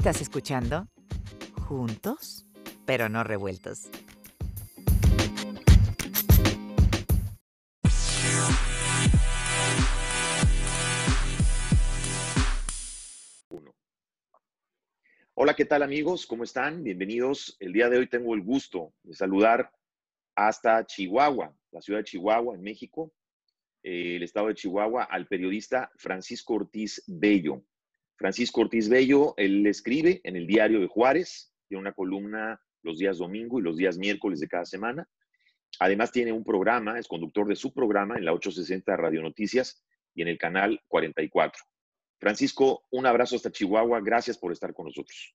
Estás escuchando Juntos, pero no revueltos. Hola, ¿qué tal amigos? ¿Cómo están? Bienvenidos. El día de hoy tengo el gusto de saludar hasta Chihuahua, la ciudad de Chihuahua, en México, eh, el estado de Chihuahua, al periodista Francisco Ortiz Bello. Francisco Ortiz Bello, él escribe en el diario de Juárez, tiene una columna los días domingo y los días miércoles de cada semana. Además tiene un programa, es conductor de su programa en la 860 Radio Noticias y en el canal 44. Francisco, un abrazo hasta Chihuahua, gracias por estar con nosotros.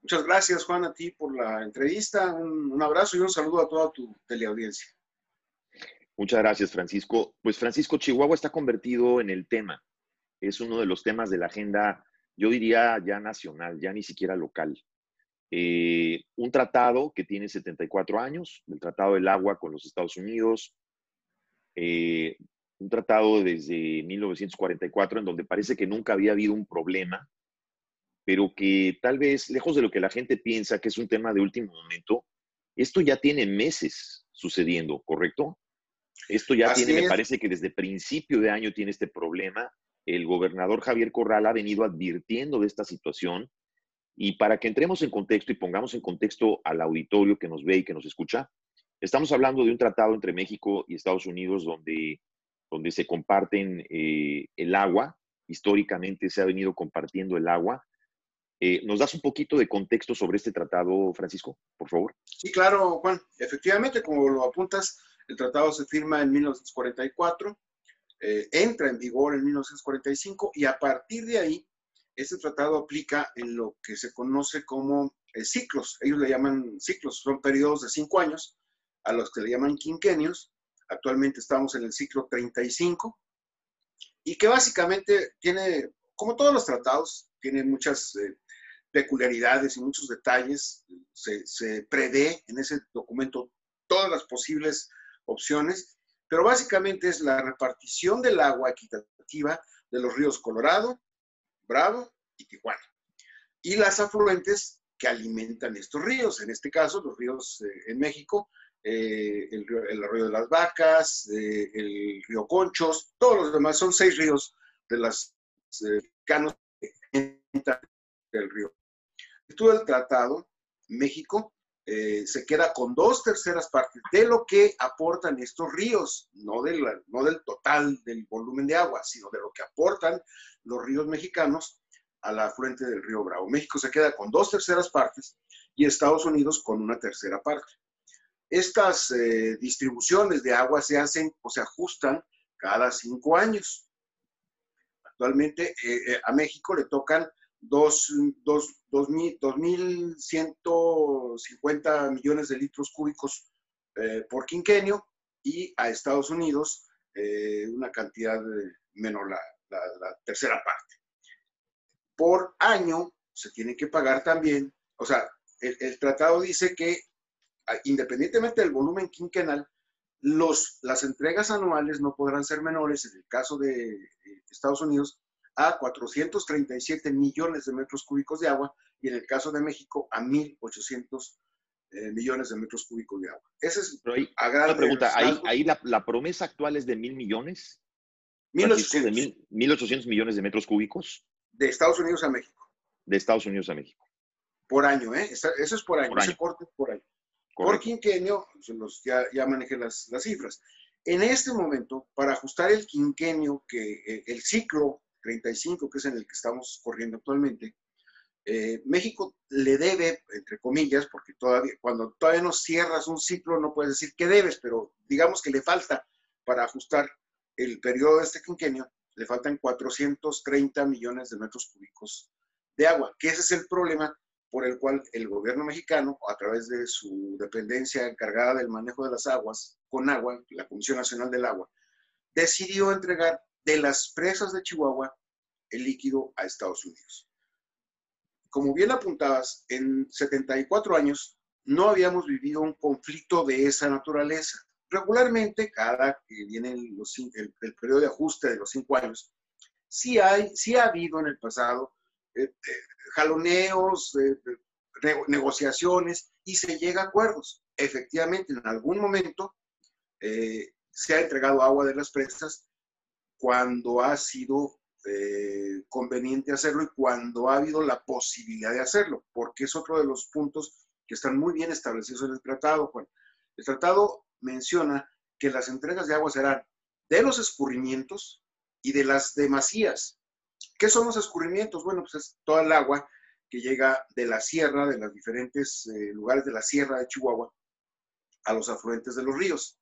Muchas gracias, Juan, a ti por la entrevista. Un, un abrazo y un saludo a toda tu teleaudiencia. Muchas gracias, Francisco. Pues Francisco, Chihuahua está convertido en el tema es uno de los temas de la agenda, yo diría ya nacional, ya ni siquiera local. Eh, un tratado que tiene 74 años, el Tratado del Agua con los Estados Unidos, eh, un tratado desde 1944 en donde parece que nunca había habido un problema, pero que tal vez, lejos de lo que la gente piensa que es un tema de último momento, esto ya tiene meses sucediendo, ¿correcto? Esto ya tiene, me parece que desde principio de año tiene este problema el gobernador Javier Corral ha venido advirtiendo de esta situación y para que entremos en contexto y pongamos en contexto al auditorio que nos ve y que nos escucha, estamos hablando de un tratado entre México y Estados Unidos donde, donde se comparten eh, el agua. Históricamente se ha venido compartiendo el agua. Eh, ¿Nos das un poquito de contexto sobre este tratado, Francisco, por favor? Sí, claro, Juan. Efectivamente, como lo apuntas, el tratado se firma en 1944 eh, entra en vigor en 1945 y a partir de ahí, este tratado aplica en lo que se conoce como eh, ciclos. Ellos le llaman ciclos, son periodos de cinco años, a los que le llaman quinquenios. Actualmente estamos en el ciclo 35 y que básicamente tiene, como todos los tratados, tiene muchas eh, peculiaridades y muchos detalles. Se, se prevé en ese documento todas las posibles opciones pero básicamente es la repartición del agua equitativa de los ríos Colorado, Bravo y Tijuana. Y las afluentes que alimentan estos ríos, en este caso los ríos eh, en México, eh, el, el, arroyo de las vacas, eh, el río Conchos, todos los demás, son seis ríos de las canos del río. Todo el tratado, México eh, se queda con dos terceras partes de lo que aportan estos ríos, no, no del total del volumen de agua, sino de lo que aportan los ríos mexicanos a la fuente del río Bravo. México se queda con dos terceras partes y Estados Unidos con una tercera parte. Estas eh, distribuciones de agua se hacen o se ajustan cada cinco años. Actualmente eh, a México le tocan 2.150 millones de litros cúbicos eh, por quinquenio y a Estados Unidos eh, una cantidad menor, la, tercera parte. Por año se tiene que pagar también, o sea, el, tratado dice que ah, independientemente del volumen quinquenal, los, las entregas anuales no podrán ser menores, en el caso de eh, Estados Unidos, a 437 millones de metros cúbicos de agua y en el caso de México a 1.800 eh, millones de metros cúbicos de agua. Esa es Pero ahí, una pregunta, ahí, la, promesa actual es de mil millones. 1.800. De 1.800 millones de metros cúbicos. De Estados Unidos a México. De Estados Unidos a México. Por año, ¿eh? Eso es por año, por ese corte por año. Por quinquenio, los, ya, ya manejé las, las cifras. En este momento, para ajustar el quinquenio, que eh, el ciclo 35, que es en el que estamos corriendo actualmente, eh, México le debe, entre comillas, porque todavía, cuando todavía no cierras un ciclo, no puedes decir que debes, pero digamos que le falta para ajustar el periodo de este quinquenio, le faltan 430 millones de metros cúbicos de agua, que ese es el problema por el cual el gobierno mexicano, a través de su dependencia encargada del manejo de las aguas con agua, la Comisión Nacional del Agua, decidió entregar de las presas de Chihuahua el líquido a Estados Unidos. Como bien apuntabas, en 74 años no habíamos vivido un conflicto de esa naturaleza. Regularmente, cada que viene el, el, periodo de ajuste de los cinco años, sí, hay, sí ha habido en el pasado jaloneos, negociaciones y se llega a acuerdos. Efectivamente, en algún momento se ha entregado agua de las presas cuando ha sido eh, conveniente hacerlo y cuando ha habido la posibilidad de hacerlo, porque es otro de los puntos que están muy bien establecidos en el tratado. El tratado menciona que las entregas de agua serán de los escurrimientos y de las demasías. ¿Qué son los escurrimientos? Bueno, pues es toda el agua que llega de la sierra, de los diferentes eh, lugares de la sierra de Chihuahua, a los afluentes de los ríos.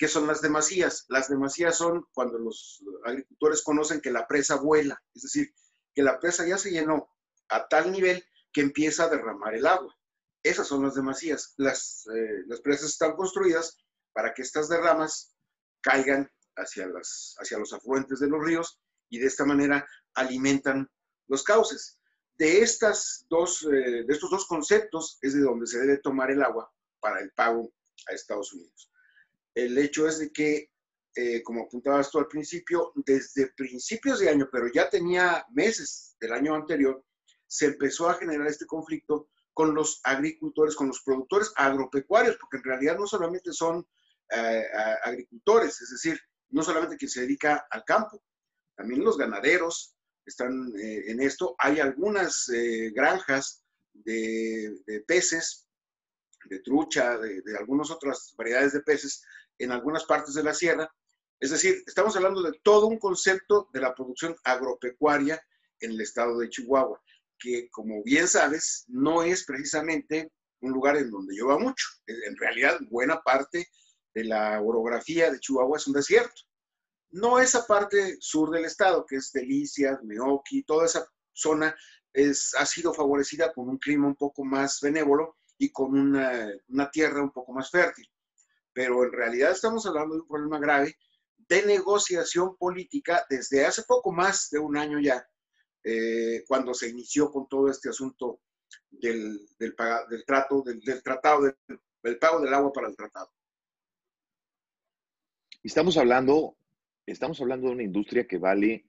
¿Qué son las demasías? Las demasías son cuando los agricultores conocen que la presa vuela, es decir, que la presa ya se llenó a tal nivel que empieza a derramar el agua. Esas son las demasías. Las, eh, las presas están construidas para que estas derramas caigan hacia, las, hacia los afluentes de los ríos y de esta manera alimentan los cauces. De, estas dos, eh, de estos dos conceptos es de donde se debe tomar el agua para el pago a Estados Unidos. El hecho es de que, eh, como apuntabas tú al principio, desde principios de año, pero ya tenía meses del año anterior, se empezó a generar este conflicto con los agricultores, con los productores agropecuarios, porque en realidad no solamente son eh, agricultores, es decir, no solamente quien se dedica al campo, también los ganaderos están eh, en esto. Hay algunas granjas de, peces, de trucha, de, de algunas otras variedades de peces en algunas partes de la sierra. Es decir, estamos hablando de todo un concepto de la producción agropecuaria en el estado de Chihuahua, que como bien sabes, no es precisamente un lugar en donde llueva mucho. En realidad, buena parte de la orografía de Chihuahua es un desierto. No esa parte sur del estado, que es Delicias, Meoqui, toda esa zona es, ha sido favorecida con un clima un poco más benévolo y con una, una tierra un poco más fértil pero en realidad estamos hablando de un problema grave de negociación política desde hace poco más de un año ya, eh, cuando se inició con todo este asunto del, del, del trato, del, tratado, del, pago del agua para el tratado. Estamos hablando, estamos hablando de una industria que vale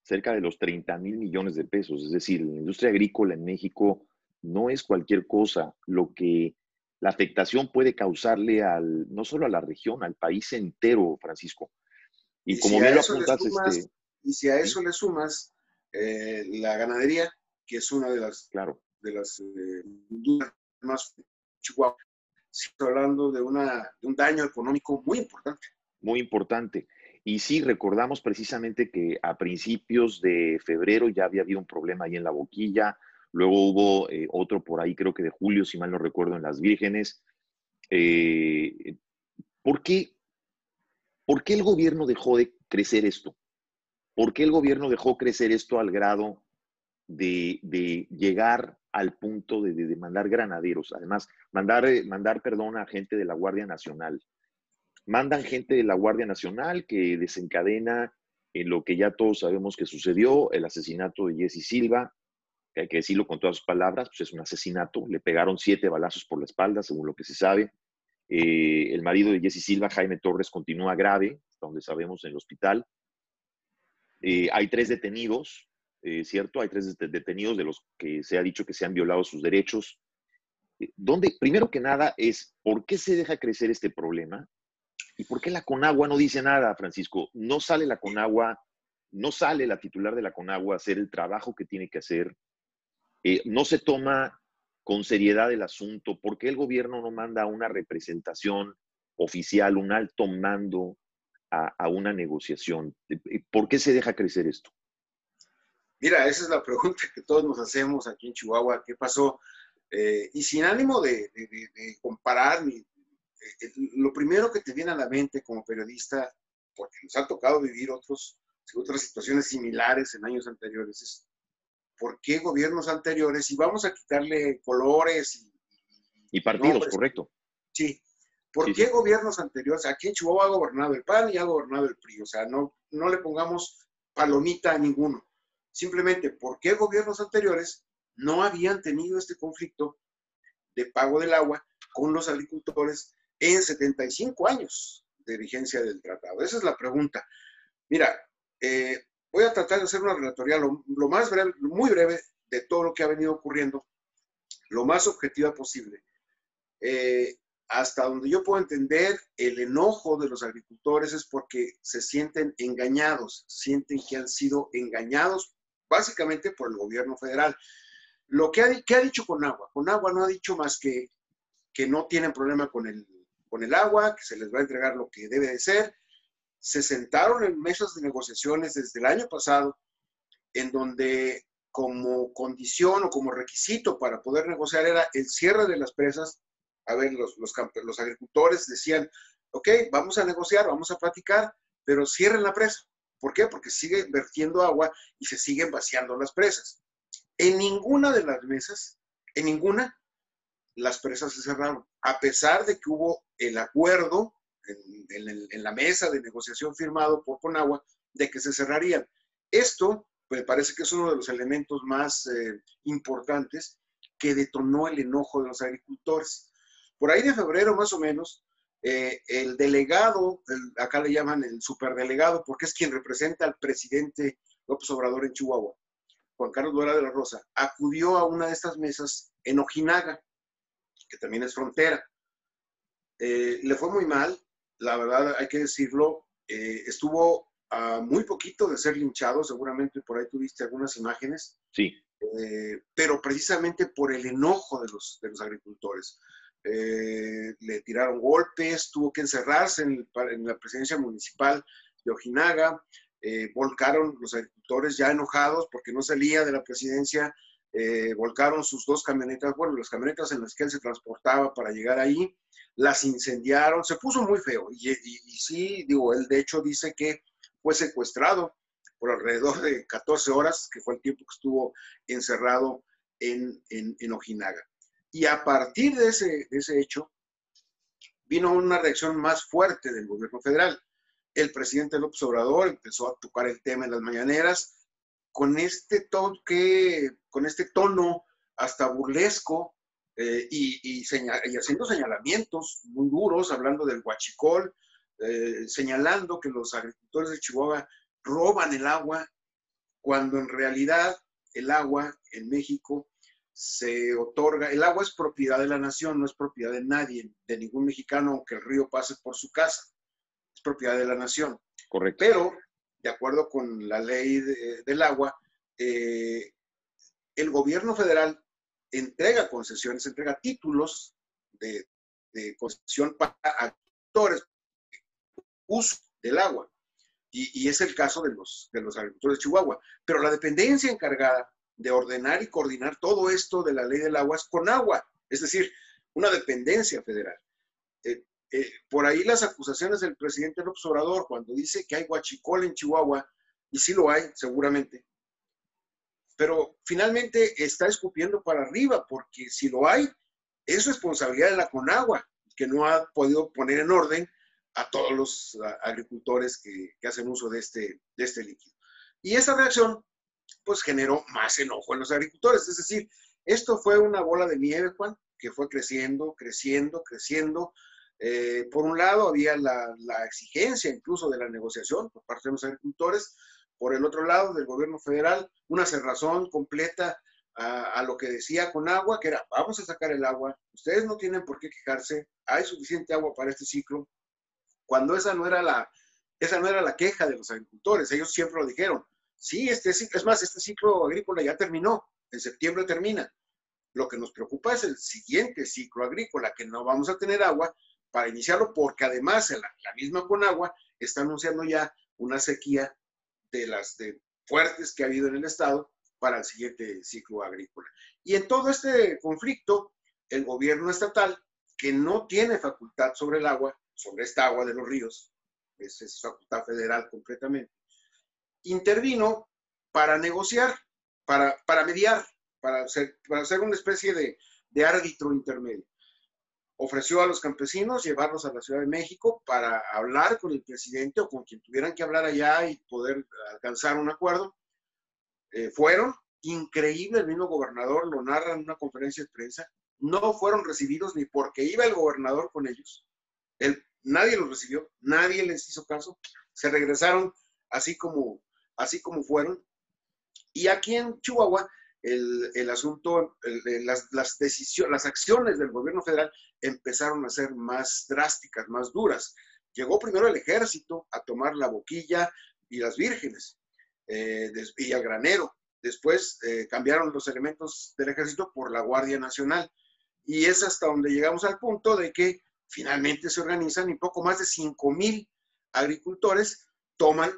cerca de los 30 mil millones de pesos, es decir, la industria agrícola en México no es cualquier cosa. Lo que la afectación puede causarle al, no solo a la región, al país entero, Francisco. Y, como bien lo apuntas, este, y si a eso le sumas eh, la ganadería, que es una de las, claro. de las eh, más Chihuahua, hablando de, una, de un daño económico muy importante. Muy importante. Y sí, recordamos precisamente que a principios de febrero ya había habido un problema ahí en la boquilla, Luego hubo eh, otro por ahí, creo que de julio, si mal no recuerdo, en Las Vírgenes. Eh, ¿por, qué, ¿Por qué el gobierno dejó de crecer esto? ¿Por qué el gobierno dejó crecer esto al grado de, llegar al punto de, mandar granaderos? Además, mandar, eh, mandar, perdón, a gente de la Guardia Nacional. Mandan gente de la Guardia Nacional que desencadena en lo que ya todos sabemos que sucedió, el asesinato de Jesse Silva, hay que decirlo con todas sus palabras, pues es un asesinato. Le pegaron siete balazos por la espalda, según lo que se sabe. Eh, el marido de Jesse Silva, Jaime Torres, continúa grave, donde sabemos, en el hospital. Eh, hay tres detenidos, eh, ¿cierto? Hay tres detenidos de los que se ha dicho que se han violado sus derechos. donde, primero que nada, es por qué se deja crecer este problema y por qué la Conagua no dice nada, Francisco. No sale la Conagua, no sale la titular de la Conagua a hacer el trabajo que tiene que hacer eh, no se toma con seriedad el asunto, ¿por qué el gobierno no manda una representación oficial, un alto mando a, una negociación? ¿Por qué se deja crecer esto? Mira, esa es la pregunta que todos nos hacemos aquí en Chihuahua. ¿Qué pasó? Eh, y sin ánimo de, comparar, eh, lo primero que te viene a la mente como periodista, porque nos ha tocado vivir otras situaciones similares en años anteriores, es por qué gobiernos anteriores, y vamos a quitarle colores y, partidos, correcto. Sí. ¿Por qué gobiernos anteriores? Aquí en Chihuahua ha gobernado el PAN y ha gobernado el PRI. O sea, no, no le pongamos palomita a ninguno. Simplemente, ¿por qué gobiernos anteriores no habían tenido este conflicto de pago del agua con los agricultores en 75 años de vigencia del tratado? Esa es la pregunta. Mira, eh, voy a tratar de hacer una relatoría lo, más breve, muy breve de todo lo que ha venido ocurriendo, lo más objetiva posible. Eh, hasta donde yo puedo entender, el enojo de los agricultores es porque se sienten engañados, sienten que han sido engañados básicamente por el gobierno federal. Lo que ha, ha dicho Conagua, Conagua no ha dicho más que que no tienen problema con el, con el agua, que se les va a entregar lo que debe de ser. Se sentaron en mesas de negociaciones desde el año pasado, en donde como condición o como requisito para poder negociar era el cierre de las presas. A ver, los, los, agricultores decían, ok, vamos a negociar, vamos a platicar, pero cierren la presa. ¿Por qué? Porque sigue vertiendo agua y se siguen vaciando las presas. En ninguna de las mesas, en ninguna, las presas se cerraron, a pesar de que hubo el acuerdo en, la mesa de negociación firmado por Conagua de que se cerrarían. Esto, me parece que es uno de los elementos más eh, importantes que detonó el enojo de los agricultores. Por ahí de febrero, más o menos, eh, el delegado, acá le llaman el superdelegado, porque es quien representa al presidente López Obrador en Chihuahua, Juan Carlos Duera de la Rosa, acudió a una de estas mesas en Ojinaga, que también es frontera. Eh, le fue muy mal, la verdad hay que decirlo, eh, estuvo a muy poquito de ser linchado, seguramente por ahí tuviste algunas imágenes. Sí. Eh, pero precisamente por el enojo de los, de los agricultores. le tiraron golpes, tuvo que encerrarse en, en la presidencia municipal de Ojinaga, volcaron los agricultores ya enojados porque no salía de la presidencia eh, volcaron sus dos camionetas, bueno, las camionetas en las que él se transportaba para llegar ahí, las incendiaron, se puso muy feo. Y, sí, digo, él de hecho dice que fue secuestrado por alrededor de 14 horas, que fue el tiempo que estuvo encerrado en, Ojinaga. Y a partir de ese, de ese hecho, vino una reacción más fuerte del gobierno federal. El presidente López Obrador empezó a tocar el tema en las mañaneras, con este toque, con este tono hasta burlesco eh, y, haciendo señalamientos muy duros, hablando del huachicol, eh, señalando que los agricultores de Chihuahua roban el agua, cuando en realidad el agua en México se otorga, el agua es propiedad de la nación, no es propiedad de nadie, de ningún mexicano, aunque el río pase por su casa, es propiedad de la nación. Correcto. Pero de acuerdo con la ley del agua, eh, el gobierno federal entrega concesiones, entrega títulos de, concesión para actores uso del agua. Y, es el caso de los, agricultores de Chihuahua. Pero la dependencia encargada de ordenar y coordinar todo esto de la ley del agua es con agua, es decir, una dependencia federal. Eh, eh, por ahí las acusaciones del presidente López Obrador cuando dice que hay guachicol en Chihuahua, y sí lo hay, seguramente, pero finalmente está escupiendo para arriba, porque si lo hay, es responsabilidad de la Conagua, que no ha podido poner en orden a todos los agricultores que, hacen uso de este, de este líquido. Y esa reacción, pues generó más enojo en los agricultores. Es decir, esto fue una bola de nieve, Juan, que fue creciendo, creciendo, creciendo, eh, por un lado, había la, exigencia incluso de la negociación por parte de los agricultores. Por el otro lado, del gobierno federal, una cerrazón completa a, lo que decía con agua, que era, vamos a sacar el agua, ustedes no tienen por qué quejarse, hay suficiente agua para este ciclo, cuando esa no era la, esa no era la queja de los agricultores, ellos siempre lo dijeron. Sí, este es más, este ciclo agrícola ya terminó, en septiembre termina. Lo que nos preocupa es el siguiente ciclo agrícola, que no vamos a tener agua para iniciarlo, porque además la, la misma Conagua está anunciando ya una sequía de las de fuertes que ha habido en el estado para el siguiente ciclo agrícola. Y en todo este conflicto, el gobierno estatal, que no tiene facultad sobre el agua, sobre esta agua de los ríos, es, es facultad federal completamente, intervino para negociar, para, para mediar, para hacer, para hacer una especie de, de árbitro intermedio ofreció a los campesinos llevarlos a la Ciudad de México para hablar con el presidente o con quien tuvieran que hablar allá y poder alcanzar un acuerdo. Eh, fueron, increíble, el mismo gobernador lo narra en una conferencia de prensa, no fueron recibidos ni porque iba el gobernador con ellos. nadie los recibió, nadie les hizo caso. Se regresaron así como, así como fueron. Y aquí en Chihuahua, el, asunto, las, las, decisiones, las acciones del gobierno federal empezaron a ser más drásticas, más duras. Llegó primero el ejército a tomar la boquilla y las vírgenes eh, y al granero. Después eh, cambiaron los elementos del ejército por la Guardia Nacional. Y es hasta donde llegamos al punto de que finalmente se organizan y poco más de 5 mil agricultores toman,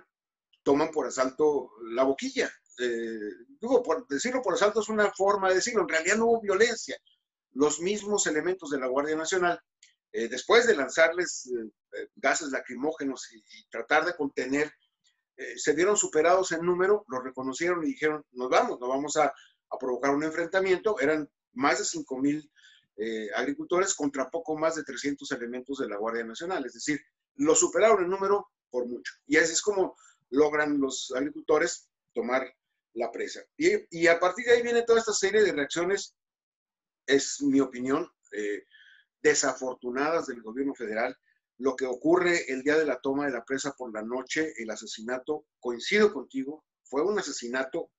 toman por asalto la boquilla. Eh, digo, por decirlo por asalto es una forma de decirlo, en realidad no hubo violencia. Los mismos elementos de la Guardia Nacional, eh, después de lanzarles eh, gases lacrimógenos y, tratar de contener, se vieron superados en número, lo reconocieron y dijeron, nos vamos, nos vamos a, provocar un enfrentamiento. Eran más de 5 mil agricultores contra poco más de 300 elementos de la Guardia Nacional. Es decir, lo superaron en número por mucho. Y así es como logran los agricultores tomar la presa. Y, a partir de ahí viene toda esta serie de reacciones, es mi opinión, eh, desafortunadas del gobierno federal. Lo que ocurre el día de la toma de la presa por la noche, el asesinato, coincido contigo, fue un asesinato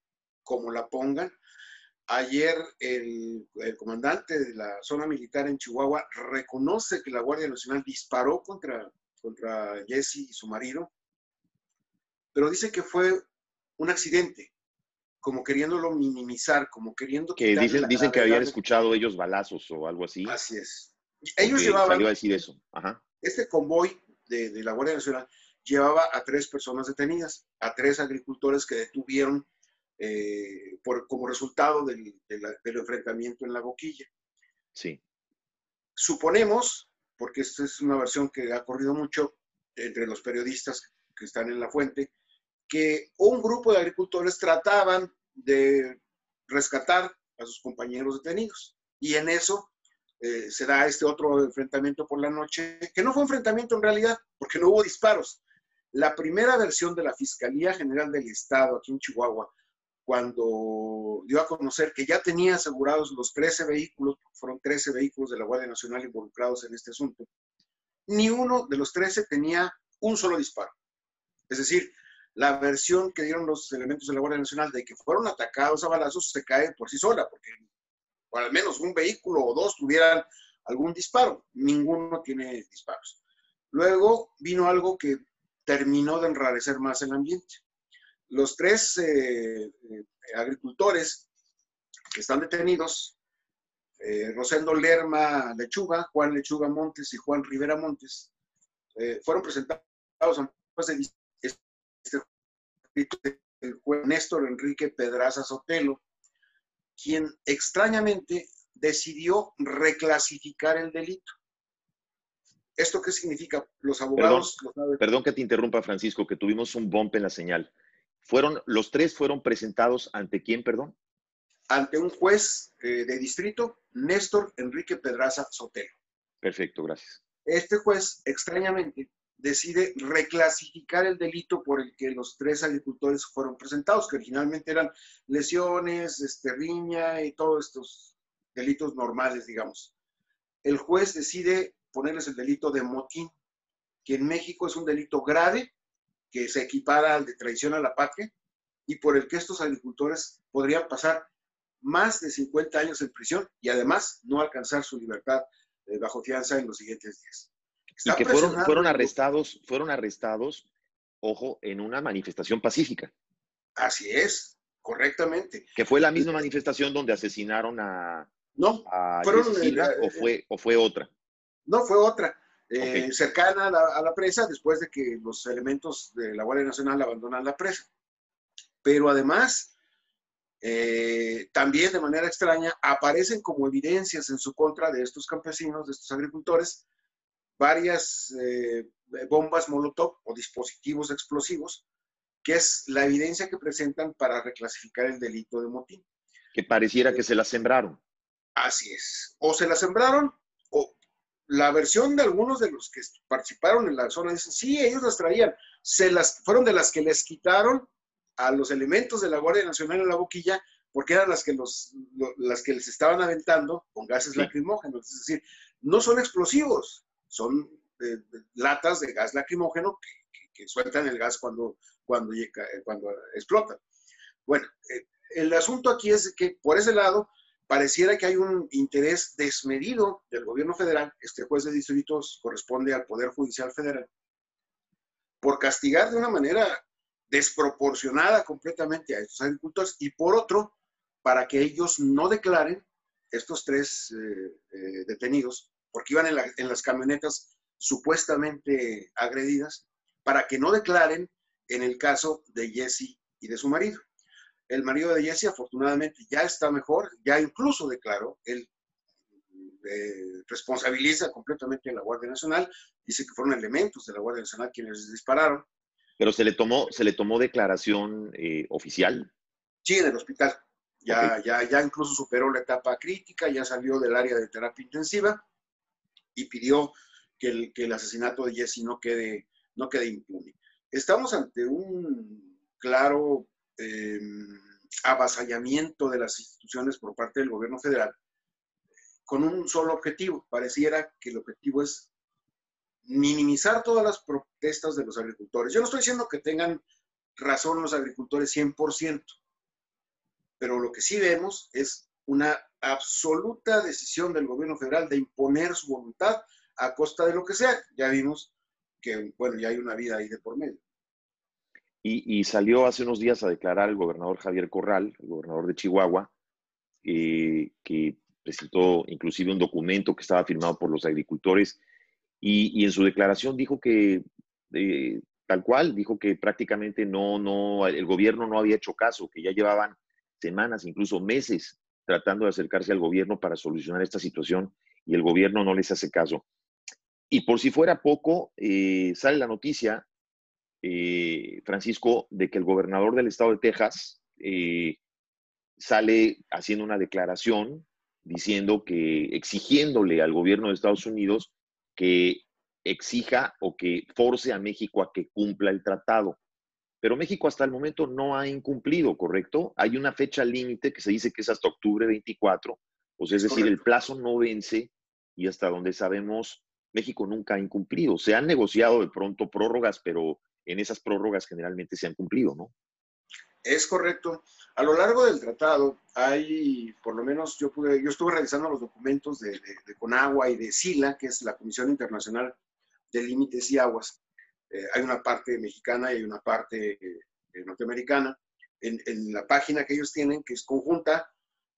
como la pongan. Ayer el, comandante de la zona militar en Chihuahua reconoce que la Guardia Nacional disparó contra, contra Jesse y su marido, pero dice que fue un accidente, como queriéndolo minimizar, como queriendo... Que dicen, dicen que habían escuchado ellos balazos o algo así. Así es. Ellos llevaban... a decir eso. Este convoy de, la Guardia Nacional llevaba a tres personas detenidas, a tres agricultores que detuvieron eh, por, como resultado del, del, enfrentamiento en la boquilla. Sí. Suponemos, porque esta es una versión que ha corrido mucho entre los periodistas que están en la fuente, que un grupo de agricultores trataban de rescatar a sus compañeros detenidos. Y en eso eh, se da este otro enfrentamiento por la noche, que no fue enfrentamiento en realidad, porque no hubo disparos. La primera versión de la Fiscalía General del Estado aquí en Chihuahua, cuando dio a conocer que ya tenía asegurados los 13 vehículos, fueron 13 vehículos de la Guardia Nacional involucrados en este asunto, ni uno de los 13 tenía un solo disparo. Es decir, la versión que dieron los elementos de la Guardia Nacional de que fueron atacados a balazos se cae por sí sola, porque o al menos un vehículo o dos tuvieran algún disparo. Ninguno tiene disparos. Luego vino algo que terminó de enrarecer más el ambiente. Los tres eh, eh, agricultores que están detenidos, eh, Rosendo Lerma Lechuga, Juan Lechuga Montes y Juan Rivera Montes, fueron presentados a de el juez Néstor Enrique Pedraza Sotelo, quien extrañamente decidió reclasificar el delito. ¿Esto qué significa? Los abogados... Perdón, que te interrumpa, Francisco, que tuvimos un bump en la señal. Fueron, los tres fueron presentados ante quién, perdón? Ante un juez eh, de distrito, Néstor Enrique Pedraza Sotelo. Perfecto, gracias. Este juez, extrañamente, decide reclasificar el delito por el que los tres agricultores fueron presentados, que originalmente eran lesiones, este, riña y todos estos delitos normales, digamos. El juez decide ponerles el delito de motín, que en México es un delito grave, que se equipara al de traición a la patria, y por el que estos agricultores podrían pasar más de 50 años en prisión y además no alcanzar su libertad eh, bajo fianza en los siguientes días y que fueron, fueron arrestados, fueron arrestados, ojo, en una manifestación pacífica. Así es, correctamente. Que fue la misma manifestación donde asesinaron a. No, fueron, eh, o, eh, fue, ¿o fue otra? No, fue otra. Eh, cercana a la, presa después de que los elementos de la Guardia Nacional abandonan la presa. Pero además, también de manera extraña, aparecen como evidencias en su contra de estos campesinos, de estos agricultores, varias eh, bombas Molotov o dispositivos explosivos, que es la evidencia que presentan para reclasificar el delito de motín. Que pareciera que se las sembraron. Así es. O se las sembraron, o la versión de algunos de los que participaron en la zona dicen, sí, ellos las traían. Se las, fueron de las que les quitaron a los elementos de la Guardia Nacional en la boquilla porque eran las que, los, las que les estaban aventando con gases lacrimógenos. Es decir, no son explosivos, son eh, latas de gas lacrimógeno que sueltan el gas cuando, cuando, cuando explota. Bueno, eh, el asunto aquí es que por ese lado pareciera que hay un interés desmedido del gobierno federal, este juez de distritos corresponde al Poder Judicial Federal, por castigar de una manera desproporcionada completamente a estos agricultores y por otro, para que ellos no declaren, estos tres eh, eh, detenidos, porque iban en, las camionetas supuestamente agredidas, para que no declaren en el caso de Jesse y de su marido. El marido de Jesse afortunadamente ya está mejor, ya incluso declaró, él eh, responsabiliza completamente a la Guardia Nacional, dice que fueron elementos de la Guardia Nacional quienes dispararon, pero se le tomó, se le tomó declaración eh, oficial. Sí, en el hospital. Ya, ya, ya incluso superó la etapa crítica, ya salió del área de terapia intensiva y pidió que el, asesinato de Jesse no quede, no quede impune. Estamos ante un claro em, avasallamiento de las instituciones por parte del gobierno federal con un solo objetivo. Pareciera que el objetivo es minimizar todas las protestas de los agricultores. Yo no estoy diciendo que tengan razón los agricultores 100%, pero lo que sí vemos es una absoluta decisión del gobierno federal de imponer su voluntad a costa de lo que sea. Ya vimos que, bueno, ya hay una vida ahí de por medio. Y, salió hace unos días a declarar el gobernador Javier Corral, el gobernador de Chihuahua, eh, que presentó inclusive un documento que estaba firmado por los agricultores y, en su declaración dijo que, tal cual, dijo que prácticamente no, no, el gobierno no había hecho caso, que ya llevaban semanas, incluso meses, tratando de acercarse al gobierno para solucionar esta situación y el gobierno no les hace caso. Y por si fuera poco, eh, sale la noticia, eh, Francisco, de que el gobernador del estado de Texas sale haciendo una declaración diciendo que, exigiéndole al gobierno de Estados Unidos que exija o que force a México a que cumpla el tratado. Pero México hasta el momento no ha incumplido, ¿correcto? Hay una fecha límite que se dice que es hasta octubre 24, o sea, es decir, el plazo no vence y hasta donde sabemos, México nunca ha incumplido. Se han negociado de pronto prórrogas, pero en esas prórrogas generalmente se han cumplido, ¿no? Es correcto. A lo largo del tratado hay, por lo menos yo pude, yo estuve revisando los documentos de, Conagua y de SILA, que es la Comisión Internacional de Límites y Aguas. Eh, hay una parte mexicana y hay una parte eh, norteamericana. En, la página que ellos tienen, que es conjunta,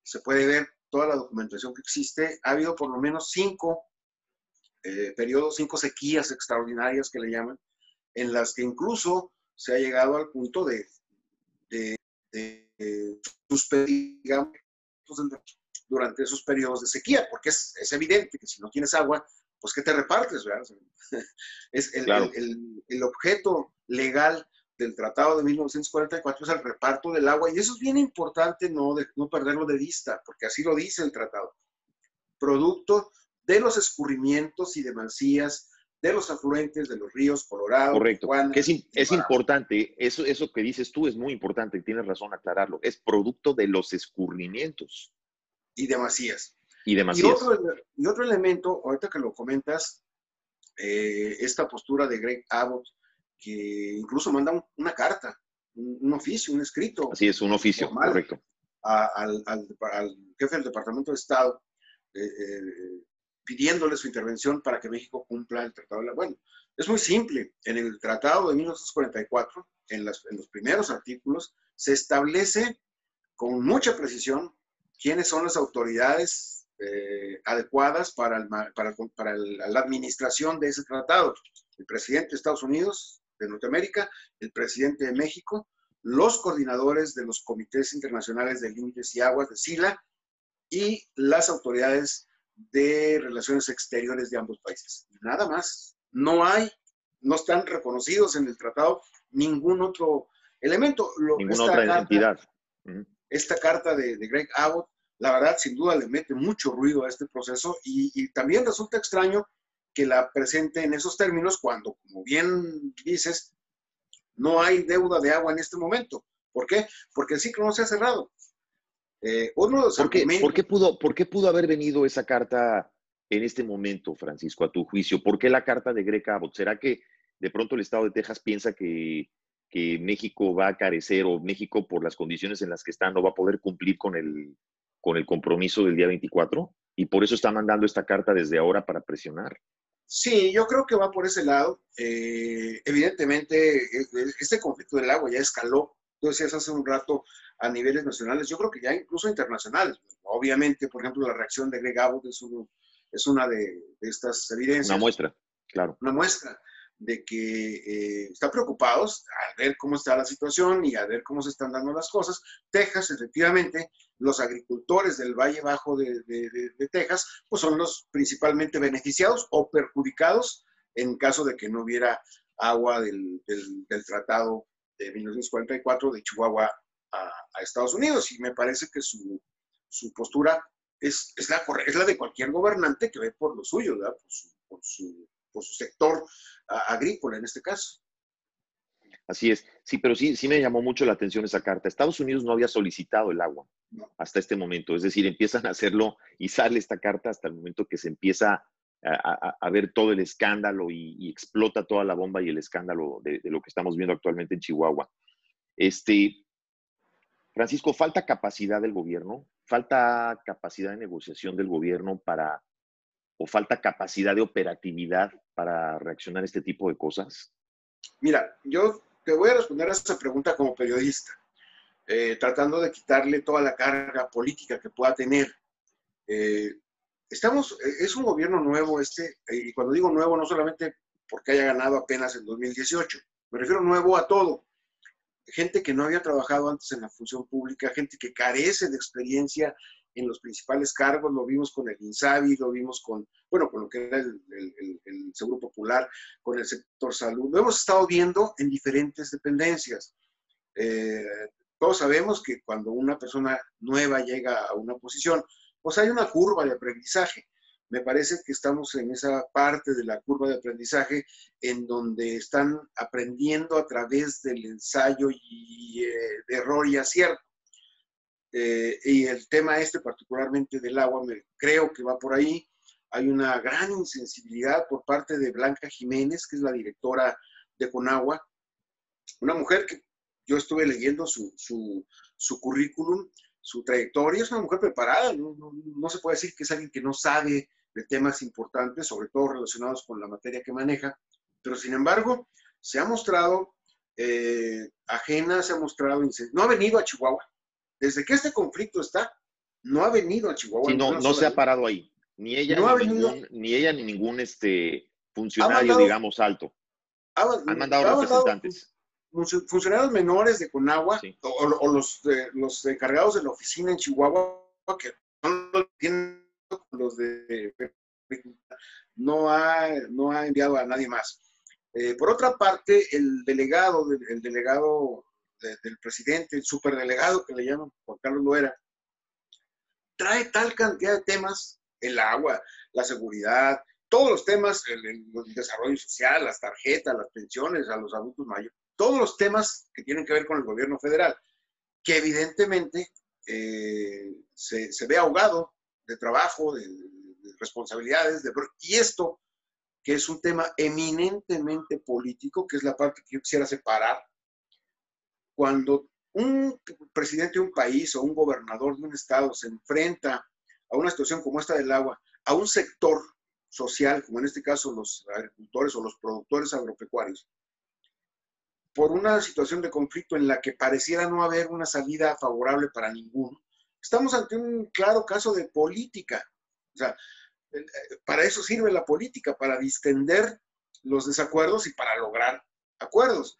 se puede ver toda la documentación que existe. Ha habido por lo menos cinco eh, periodos, cinco sequías extraordinarias que le llaman, en las que incluso se ha llegado al punto de de, durante esos periodos de sequía, porque es, es, evidente que si no tienes agua, pues ¿qué te repartes? ¿verdad? Es el, el, el, objeto legal del Tratado de 1944 es el reparto del agua, y eso es bien importante no, de, no perderlo de vista, porque así lo dice el tratado. Producto de los escurrimientos y demasías de los afluentes de los ríos Colorado. Correcto. que es, es importante, eso, eso que dices tú es muy importante, tienes razón aclararlo, es producto de los escurrimientos. Y demasías. Y otro, y otro elemento, ahorita que lo comentas, eh, esta postura de Greg Abbott, que incluso manda una carta, un, oficio, un escrito. Así es, un oficio, correcto. al, al, al, jefe del Departamento de Estado, eh, eh, pidiéndole su intervención para que México cumpla el Tratado de la... Bueno, es muy simple. En el Tratado de 1944, en, los primeros artículos, se establece con mucha precisión quiénes son las autoridades eh, adecuadas para, para, la administración de ese tratado. El presidente de Estados Unidos, de Norteamérica, el presidente de México, los coordinadores de los comités internacionales de límites y aguas de SILA y las autoridades de relaciones exteriores de ambos países. Nada más. No hay, no están reconocidos en el tratado ningún otro elemento. Ninguna otra entidad. Esta carta de, Greg Abbott, la verdad, sin duda le mete mucho ruido a este proceso y, también resulta extraño que la presente en esos términos cuando, como bien dices, no hay deuda de agua en este momento. ¿Por qué? Porque el ciclo no se ha cerrado. Eh, ¿Por, qué, pudo, ¿Por qué pudo haber venido esa carta en este momento, Francisco, a tu juicio? ¿Por qué la carta de Greg Abbott? ¿Será que de pronto el Estado de Texas piensa que, que México va a carecer o México por las condiciones en las que está no va a poder cumplir con el, con el compromiso del día 24 y por eso está mandando esta carta desde ahora para presionar. Sí, yo creo que va por ese lado. Eh, evidentemente, e, e, este conflicto del agua ya escaló, tú decías hace un rato, a niveles nacionales, yo creo que ya incluso internacionales. Obviamente, por ejemplo, la reacción de Greg Abbott es, es una de, de, estas evidencias. Una muestra, claro. Una muestra de que eh, están preocupados a ver cómo está la situación y a ver cómo se están dando las cosas. Texas, efectivamente, los agricultores del Valle Bajo de, de, Texas, pues son los principalmente beneficiados o perjudicados en caso de que no hubiera agua del, del, tratado de 1944 de Chihuahua a, Estados Unidos. Y me parece que su, su postura es, es, la, es la de cualquier gobernante que ve por lo suyo, ¿verdad? Por su por su sector agrícola en este caso. Así es. Sí, pero sí, sí me llamó mucho la atención esa carta. Estados Unidos no había solicitado el agua hasta este momento. Es decir, empiezan a hacerlo y sale esta carta hasta el momento que se empieza a, ver todo el escándalo y, explota toda la bomba y el escándalo de, de, lo que estamos viendo actualmente en Chihuahua. Este, Francisco, falta capacidad del gobierno, falta capacidad de negociación del gobierno para o falta capacidad de operatividad para reaccionar a este tipo de cosas? Mira, yo te voy a responder a esa pregunta como periodista, eh, tratando de quitarle toda la carga política que pueda tener. Eh, estamos, eh, es un gobierno nuevo este, y cuando digo nuevo no solamente porque haya ganado apenas en 2018, me refiero nuevo a todo. Gente que no había trabajado antes en la función pública, gente que carece de experiencia en los principales cargos, lo vimos con el INSABI, lo vimos con, bueno, con lo que era el, Seguro Popular, con el sector salud, lo hemos estado viendo en diferentes dependencias. Eh, todos sabemos que cuando una persona nueva llega a una posición, pues hay una curva de aprendizaje. Me parece que estamos en esa parte de la curva de aprendizaje en donde están aprendiendo a través del ensayo y eh, de error y acierto. Eh, y el tema este particularmente del agua, me, creo que va por ahí. Hay una gran insensibilidad por parte de Blanca Jiménez, que es la directora de Conagua, una mujer que yo estuve leyendo su, su, su currículum, su trayectoria, es una mujer preparada, no, no, se puede decir que es alguien que no sabe de temas importantes, sobre todo relacionados con la materia que maneja, pero sin embargo se ha mostrado eh, ajena, se ha mostrado, no ha venido a Chihuahua, desde que este conflicto está, no ha venido a Chihuahua. no, no se ha parado ahí. Ni ella, ni, ningún, ni, ella ni ningún este, funcionario, digamos, alto. Han mandado representantes. funcionarios menores de Conagua o, los, los encargados de la oficina en Chihuahua, que no tienen los de no ha, no ha enviado a nadie más. Eh, por otra parte, el delegado, el delegado del presidente, el superdelegado que le llaman Juan Carlos Loera, trae tal cantidad de temas, el agua, la seguridad, todos los temas, el, desarrollo social, las tarjetas, las pensiones a los adultos mayores, todos los temas que tienen que ver con el gobierno federal, que evidentemente eh, se, ve ahogado de trabajo, de, responsabilidades, de, y esto, que es un tema eminentemente político, que es la parte que yo quisiera separar cuando un presidente de un país o un gobernador de un estado se enfrenta a una situación como esta del agua, a un sector social, como en este caso los agricultores o los productores agropecuarios, por una situación de conflicto en la que pareciera no haber una salida favorable para ninguno, estamos ante un claro caso de política. O sea, eh, para eso sirve la política, para distender los desacuerdos y para lograr acuerdos.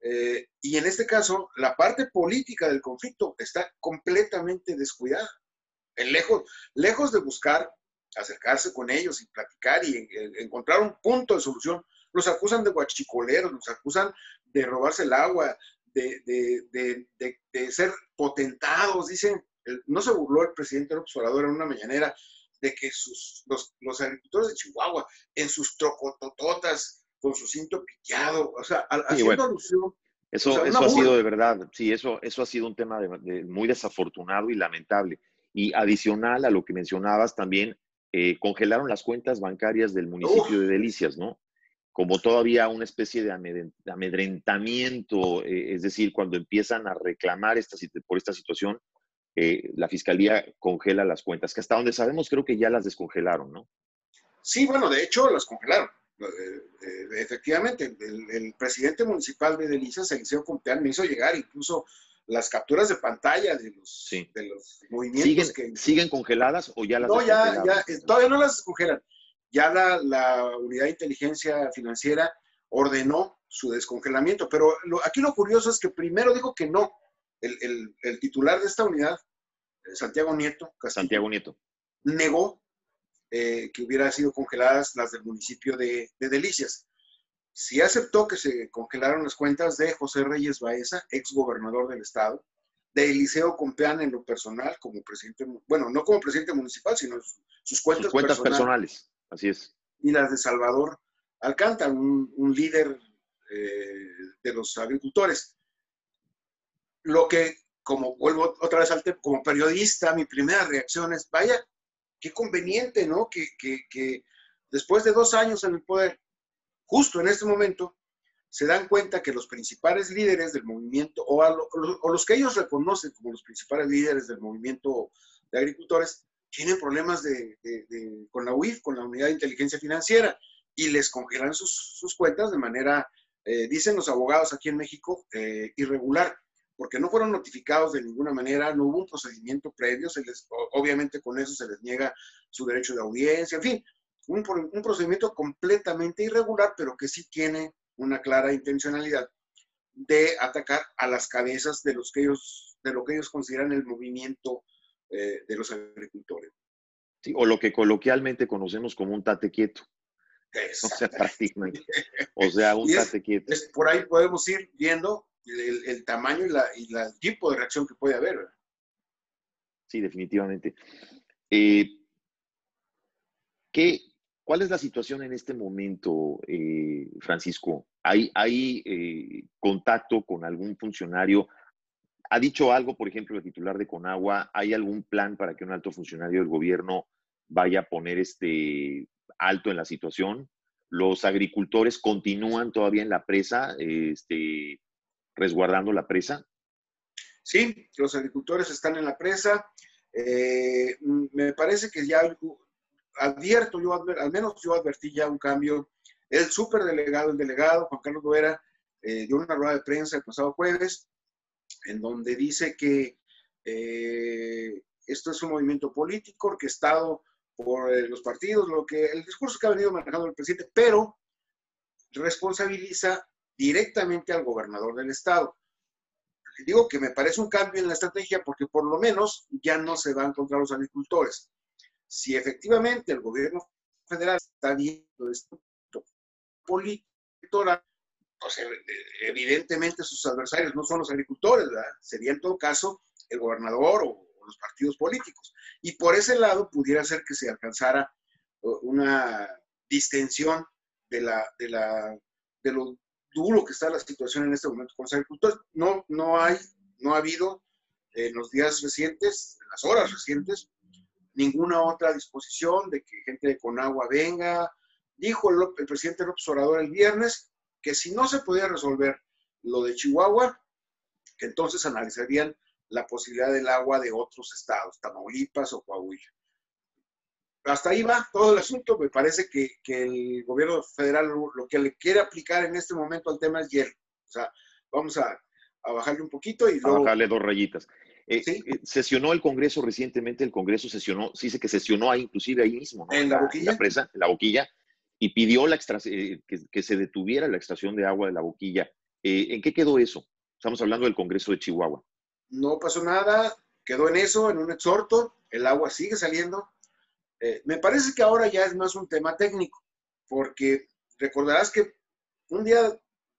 Eh, y en este caso, la parte política del conflicto está completamente descuidada. En lejos, lejos de buscar acercarse con ellos y platicar y encontrar un punto de solución, los acusan de guachicoleros, los acusan de robarse el agua, de, de, de, ser potentados. Dicen, no se burló el presidente López Obrador en una mañanera de que sus, los, los agricultores de Chihuahua en sus trocotototas con su cinto piteado, o sea, haciendo alusión. Eso, eso ha sido de verdad, sí, eso, eso ha sido un tema de, muy desafortunado y lamentable. Y adicional a lo que mencionabas también, eh, congelaron las cuentas bancarias del municipio de Delicias, ¿no? como todavía una especie de amedrentamiento, eh, es decir, cuando empiezan a reclamar esta, por esta situación, eh, la fiscalía congela las cuentas, que hasta donde sabemos creo que ya las descongelaron, ¿no? Sí, bueno, de hecho las congelaron. Efectivamente, el, presidente municipal de Delicias, Eliseo Compeán, me hizo llegar incluso las capturas de pantalla de los, de los movimientos ¿Siguen, que... ¿Siguen congeladas o ya las No, ya, ya, eh, todavía no las descongelan. Ya la, la, unidad de inteligencia financiera ordenó su descongelamiento, pero aquí lo curioso es que primero dijo que no. El, el, el titular de esta unidad, eh, Santiago Nieto, Santiago Nieto, negó eh, que hubieran sido congeladas las del municipio de, de Delicias sí aceptó que se congelaron las cuentas de José Reyes Baeza, ex gobernador del estado, de Eliseo Compeán en lo personal, como presidente, bueno, no como presidente municipal, sino sus cuentas, cuentas personales. Así es. Y las de Salvador Alcántara, un, líder eh, de los agricultores. Lo que, como vuelvo otra vez al tema, como periodista, mi primera reacción es, vaya, qué conveniente, ¿no? Que, que después de dos años en el poder, justo en este momento, se dan cuenta que los principales líderes del movimiento, o, los que ellos reconocen como los principales líderes del movimiento de agricultores, tienen problemas con la UIF, con la Unidad de Inteligencia Financiera, y les congelan sus, cuentas de manera, eh, dicen los abogados aquí en México, eh, irregular, porque no fueron notificados de ninguna manera, no hubo un procedimiento previo, se les, obviamente con eso se les niega su derecho de audiencia, en fin, un, un procedimiento completamente irregular, pero que sí tiene una clara intencionalidad de atacar a las cabezas de, los que ellos, de lo que ellos consideran el movimiento eh, de los agricultores. Sí, o lo que coloquialmente conocemos como un tate quieto. O sea, prácticamente. O sea, un tate quieto. por ahí podemos ir viendo el, tamaño y, la, y el tipo de reacción que puede haber. Sí, definitivamente. Eh, ¿qué, ¿Cuál es la situación en este momento, eh, Francisco? ¿Hay, hay eh, contacto con algún funcionario? ¿Ha dicho algo, por ejemplo, el titular de Conagua? ¿Hay algún plan para que un alto funcionario del gobierno vaya a poner este alto en la situación? ¿Los agricultores continúan todavía en la presa, este, resguardando la presa? Sí, los agricultores están en la presa. Eh, me parece que ya advierto, yo al menos yo advertí ya un cambio. El superdelegado, el delegado Juan Carlos Loera, eh, dio una rueda de prensa el pasado jueves, en donde dice que eh, esto es un movimiento político orquestado por los partidos, lo que el discurso que ha venido manejando el presidente, pero responsabiliza directamente al gobernador del estado. Digo que me parece un cambio en la estrategia porque por lo menos ya no se van contra los agricultores si efectivamente el gobierno federal está viendo esto político, pues evidentemente sus adversarios no son los agricultores, ¿verdad? Sería en todo caso el gobernador o, los partidos políticos. Y por ese lado pudiera ser que se alcanzara una distensión de, la, de, la, de lo duro que está la situación en este momento con los agricultores. No, no hay, no ha habido en los días recientes, en las horas recientes, ninguna otra disposición de que gente de Conagua venga. Dijo el, presidente López Obrador el viernes que si no se podía resolver lo de Chihuahua, que entonces analizarían la posibilidad del agua de otros estados, Tamaulipas o Coahuila. Hasta ahí va todo el asunto. Me parece que, el gobierno federal lo, que le quiere aplicar en este momento al tema es hielo. O sea, vamos a, bajarle un poquito y luego... A bajarle dos rayitas. Eh, eh, sesionó el Congreso recientemente, el Congreso sesionó, sí dice que sesionó ahí, inclusive ahí mismo, ¿En la, boquilla? la presa, en la boquilla, y pidió la eh, que, se detuviera la extracción de agua de la boquilla. ¿En qué quedó eso? Estamos hablando del Congreso de Chihuahua. No pasó nada, quedó en eso, en un exhorto, el agua sigue saliendo. Me parece que ahora ya es más un tema técnico, porque recordarás que un día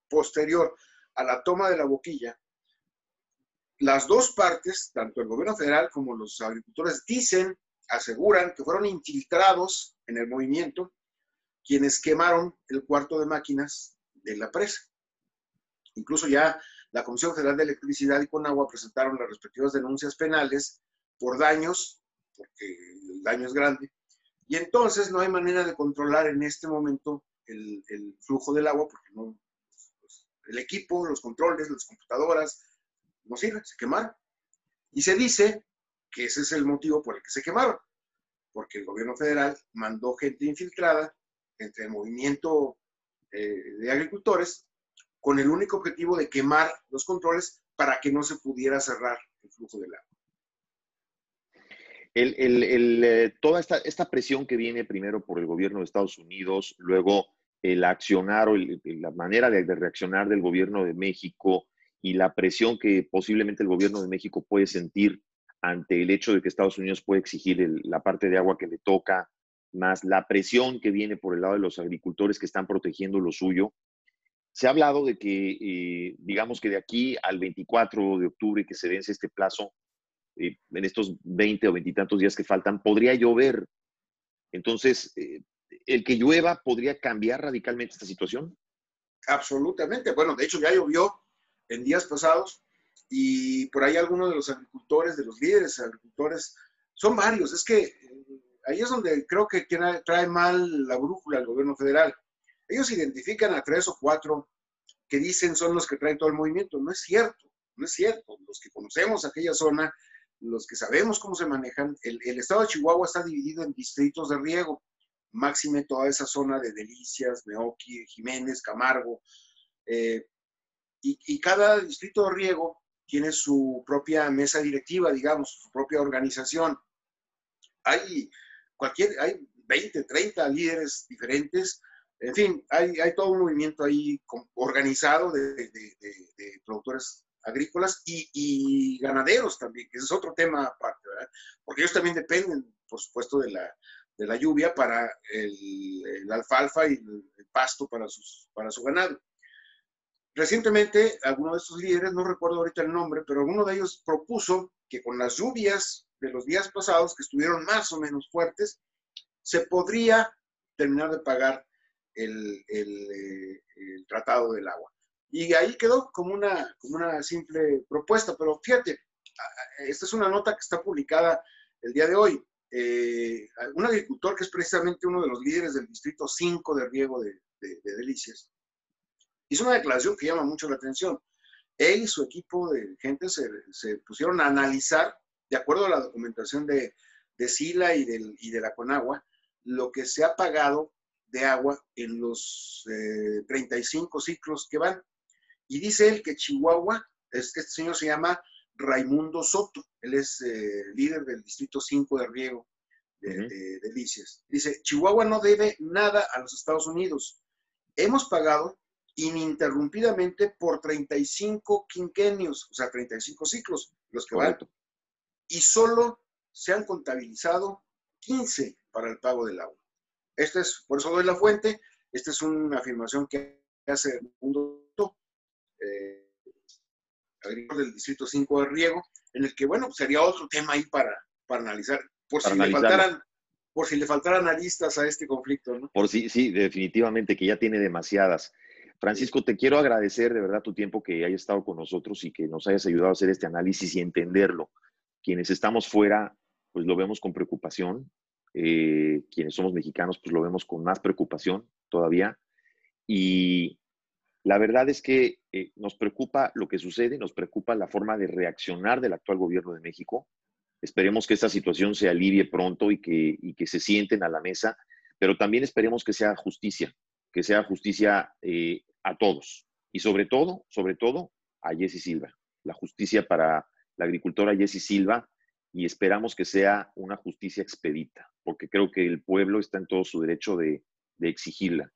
posterior a la toma de la boquilla, las dos partes, tanto el gobierno federal como los agricultores, dicen, aseguran que fueron infiltrados en el movimiento quienes quemaron el cuarto de máquinas de la presa. Incluso ya la Comisión Federal de Electricidad y Conagua presentaron las respectivas denuncias penales por daños, porque el daño es grande, y entonces no hay manera de controlar en este momento el, flujo del agua porque no, pues, el equipo, los controles, las computadoras no sirven, se quemaron. Y se dice que ese es el motivo por el que se quemaron, porque el gobierno federal mandó gente infiltrada entre el movimiento eh, de agricultores con el único objetivo de quemar los controles para que no se pudiera cerrar el flujo del agua. Eh, toda esta, presión que viene primero por el gobierno de Estados Unidos, luego el accionar o la manera de, reaccionar del gobierno de México y la presión que posiblemente el gobierno de México puede sentir ante el hecho de que Estados Unidos puede exigir la parte de agua que le toca, más la presión que viene por el lado de los agricultores que están protegiendo lo suyo. Se ha hablado de que, eh, digamos que de aquí al 24 de octubre que se vence este plazo, eh, en estos 20 o 20 y tantos días que faltan, podría llover. Entonces, eh, ¿el que llueva podría cambiar radicalmente esta situación? Absolutamente. Bueno, de hecho ya llovió en días pasados y por ahí algunos de los agricultores, de los líderes agricultores, son varios. Es que eh, ahí es donde creo que trae mal la brújula al gobierno federal. Ellos identifican a tres o cuatro que dicen son los que traen todo el movimiento. No es cierto, no es cierto. Los que conocemos aquella zona los que sabemos cómo se manejan, el, estado de Chihuahua está dividido en distritos de riego, máxime toda esa zona de Delicias, Meoqui, Jiménez, Camargo, eh, y, cada distrito de riego tiene su propia mesa directiva, digamos, su propia organización. Hay cualquier, hay 20, 30 líderes diferentes, en fin, hay, hay todo un movimiento ahí organizado de productores agrícolas y, ganaderos también, que es otro tema aparte, ¿verdad? Porque ellos también dependen, por supuesto, de la, de la lluvia para el, alfalfa y el, pasto para, sus, para su ganado. Recientemente, alguno de estos líderes, no recuerdo ahorita el nombre, pero alguno de ellos propuso que con las lluvias de los días pasados, que estuvieron más o menos fuertes, se podría terminar de pagar el, el tratado del agua. Y ahí quedó como una, como una simple propuesta, pero fíjate, esta es una nota que está publicada el día de hoy. Eh, un agricultor que es precisamente uno de los líderes del distrito 5 de riego de, Delicias, hizo una declaración que llama mucho la atención. Él y su equipo de gente se, se pusieron a analizar, de acuerdo a la documentación de, de SILA y, del, y de la CONAGUA, lo que se ha pagado de agua en los 35 eh, ciclos que van. Y dice él que Chihuahua, este señor se llama Raimundo Soto, él es eh, líder del Distrito 5 de Riego de, Delicias. Dice, Chihuahua no debe nada a los Estados Unidos. Hemos pagado ininterrumpidamente por 35 quinquenios, o sea, 35 ciclos, los que van. Y solo se han contabilizado 15 para el pago del agua. Este es, por eso doy la fuente, esta es una afirmación que hace el mundo eh, del Distrito 5 de Riego, en el que, bueno, sería otro tema ahí para, para analizar, por si, le faltaran, por si le faltaran aristas a este conflicto. ¿no? Por si, sí, definitivamente, que ya tiene demasiadas. Francisco, te quiero agradecer de verdad tu tiempo que hayas estado con nosotros y que nos hayas ayudado a hacer este análisis y entenderlo. Quienes estamos fuera, pues lo vemos con preocupación. Eh, quienes somos mexicanos, pues lo vemos con más preocupación todavía. Y, la verdad es que eh, nos preocupa lo que sucede, nos preocupa la forma de reaccionar del actual gobierno de México. Esperemos que esta situación se alivie pronto y que, se sienten a la mesa, pero también esperemos que sea justicia, que sea justicia eh, a todos y sobre todo, sobre todo a Jesse Silva, la justicia para la agricultora Jesse Silva y esperamos que sea una justicia expedita, porque creo que el pueblo está en todo su derecho de exigirla.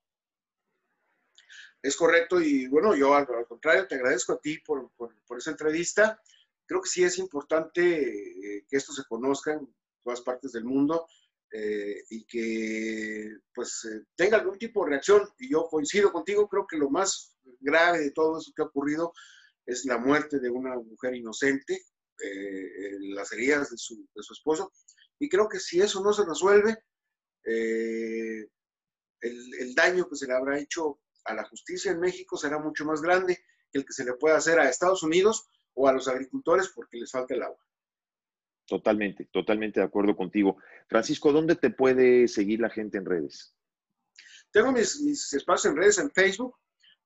Es correcto y bueno, yo al, contrario te agradezco a ti por, esa entrevista. Creo que sí es importante eh, que esto se conozca en todas partes del mundo eh, y que pues eh, tenga algún tipo de reacción. Y yo coincido contigo, creo que lo más grave de todo eso que ha ocurrido es la muerte de una mujer inocente, las heridas de su, de su, esposo. Y creo que si eso no se resuelve, el, el daño que se le habrá hecho a la justicia en México será mucho más grande que el que se le pueda hacer a Estados Unidos o a los agricultores porque les falta el agua. Totalmente, totalmente de acuerdo contigo. Francisco, ¿dónde te puede seguir la gente en redes? Tengo mis, mis espacios en redes en Facebook.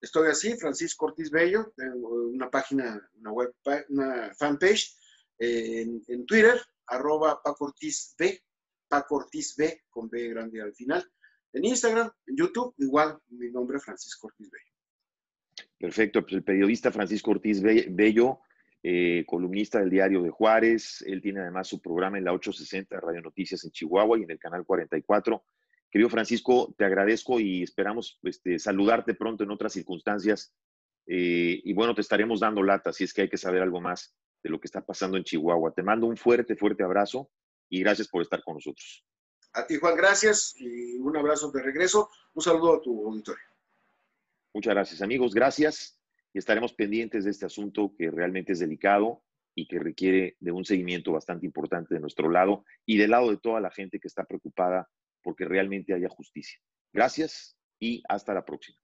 Estoy así, Francisco Ortiz Bello. Tengo una página, una web, una fanpage. En, en Twitter, arroba Paco Ortiz B, Paco Ortiz B, con B grande al final. En Instagram, en YouTube, igual, mi nombre es Francisco Ortiz Bello. Perfecto, pues el periodista Francisco Ortiz Bello, eh, columnista del diario de Juárez, él tiene además su programa en la 860 Radio Noticias en Chihuahua y en el canal 44. Querido Francisco, te agradezco y esperamos este, saludarte pronto en otras circunstancias. Eh, y bueno, te estaremos dando lata si es que hay que saber algo más de lo que está pasando en Chihuahua. Te mando un fuerte, fuerte abrazo y gracias por estar con nosotros. A ti, Juan, gracias y un abrazo de regreso. Un saludo a tu auditorio. Muchas gracias, amigos. Gracias y estaremos pendientes de este asunto que realmente es delicado y que requiere de un seguimiento bastante importante de nuestro lado y del lado de toda la gente que está preocupada porque realmente haya justicia. Gracias y hasta la próxima.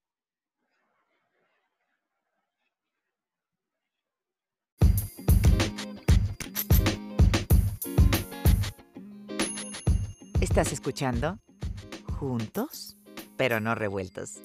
Estás escuchando Juntos, pero no revueltos